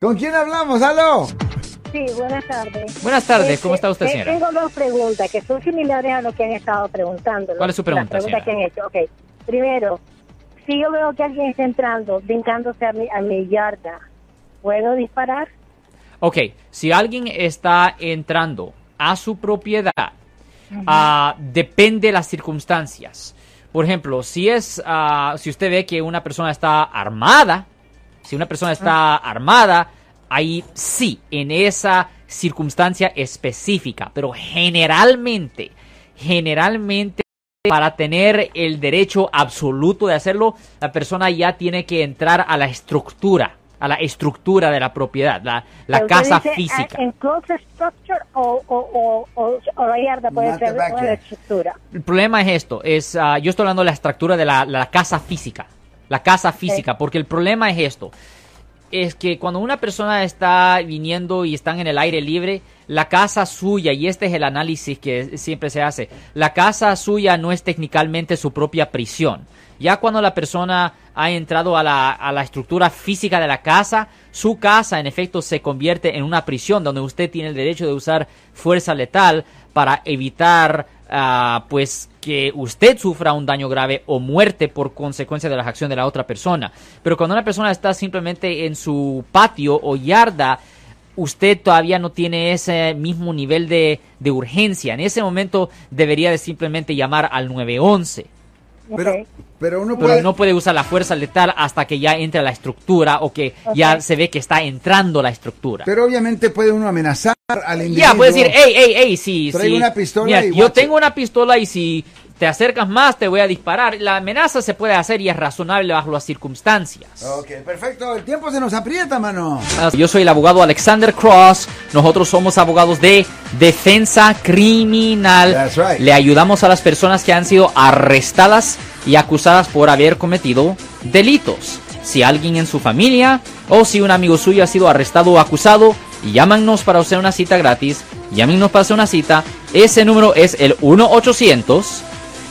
¿Con quién hablamos? ¡Aló! Sí, buenas tardes. Buenas tardes, Este, ¿cómo está usted, eh, señora? Tengo dos preguntas que son similares a lo que han estado preguntando. ¿Cuál es su pregunta, Las preguntas señora? que han hecho. Ok. Primero, si yo veo que alguien está entrando, brincándose a mi, a mi yarda, ¿puedo disparar? Ok, si alguien está entrando a su propiedad, ah, depende de las circunstancias. Por ejemplo, si es, ah, si usted ve que una persona está armada, si una persona está armada, ahí sí, en esa circunstancia específica, pero generalmente, generalmente para tener el derecho absoluto de hacerlo, la persona ya tiene que entrar a la estructura, a la estructura de la propiedad, la, la casa dice, física. ah, ¿Enclosed structure o, o, o, o, o la yarda puede Not ser una estructura? El problema es esto, es, ah, yo estoy hablando de la estructura de la, la casa física, la casa física, porque el problema es esto, es que cuando una persona está viniendo y están en el aire libre, la casa suya, y este es el análisis que siempre se hace, la casa suya no es técnicamente su propia prisión. Ya cuando la persona ha entrado a la, a la estructura física de la casa, su casa en efecto se convierte en una prisión donde usted tiene el derecho de usar fuerza letal para evitar ah, pues que usted sufra un daño grave o muerte por consecuencia de la acción de la otra persona. Pero cuando una persona está simplemente en su patio o yarda, usted todavía no tiene ese mismo nivel de, de urgencia. En ese momento debería de simplemente llamar al 911. Pero, pero uno Pero puede... no puede usar la fuerza letal hasta que ya entre a la estructura o que ya se ve que está entrando la estructura. Pero obviamente puede uno amenazar al individuo. Ya, puedes decir, hey, hey, hey, Traigo si- una pistola mira, y yo watch tengo una pistola y si te acercas más te voy a disparar. La amenaza se puede hacer y es razonable bajo las circunstancias. Ok, perfecto. El tiempo se nos aprieta, mano. Yo soy el abogado Alexander Cross. Nosotros somos abogados de defensa criminal. That's right. Le ayudamos a las personas que han sido arrestadas y acusadas por haber cometido delitos. Si alguien en su familia o si un amigo suyo ha sido arrestado o acusado, llámanos para hacer una cita gratis. Llámenos para hacer una cita. Ese número es el 1 800